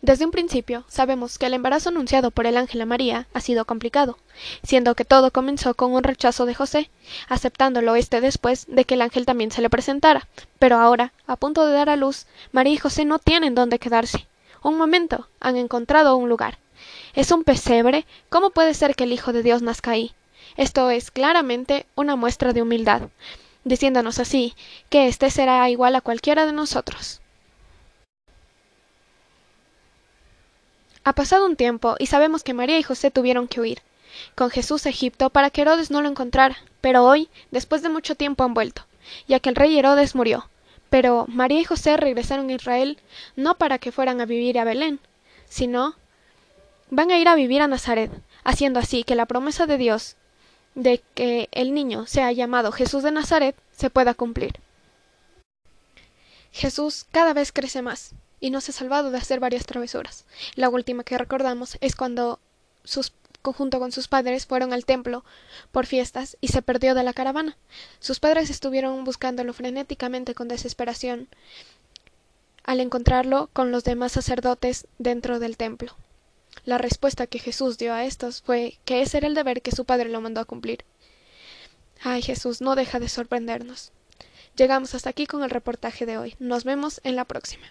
Desde un principio sabemos que el embarazo anunciado por el ángel a María ha sido complicado, siendo que todo comenzó con un rechazo de José, aceptándolo este después de que el ángel también se le presentara. Pero ahora, a punto de dar a luz, María y José no tienen dónde quedarse. Un momento, han encontrado un lugar. ¿Es un pesebre? ¿Cómo puede ser que el Hijo de Dios nazca ahí? Esto es claramente una muestra de humildad, diciéndonos así que éste será igual a cualquiera de nosotros. Ha pasado un tiempo y sabemos que María y José tuvieron que huir con Jesús a Egipto para que Herodes no lo encontrara, pero hoy, después de mucho tiempo, han vuelto, ya que el rey Herodes murió. Pero María y José regresaron a Israel no para que fueran a vivir a Belén, sino van a ir a vivir a Nazaret, haciendo así que la promesa de Dios de que el niño sea llamado Jesús de Nazaret se pueda cumplir. Jesús cada vez crece más y nos ha salvado de hacer varias travesuras. La última que recordamos es cuando sus junto con sus padres fueron al templo por fiestas y se perdió de la caravana. Sus padres estuvieron buscándolo frenéticamente con desesperación al encontrarlo con los demás sacerdotes dentro del templo. La respuesta que Jesús dio a estos fue que ese era el deber que su padre lo mandó a cumplir. Ay Jesús, no deja de sorprendernos. Llegamos hasta aquí con el reportaje de hoy. Nos vemos en la próxima.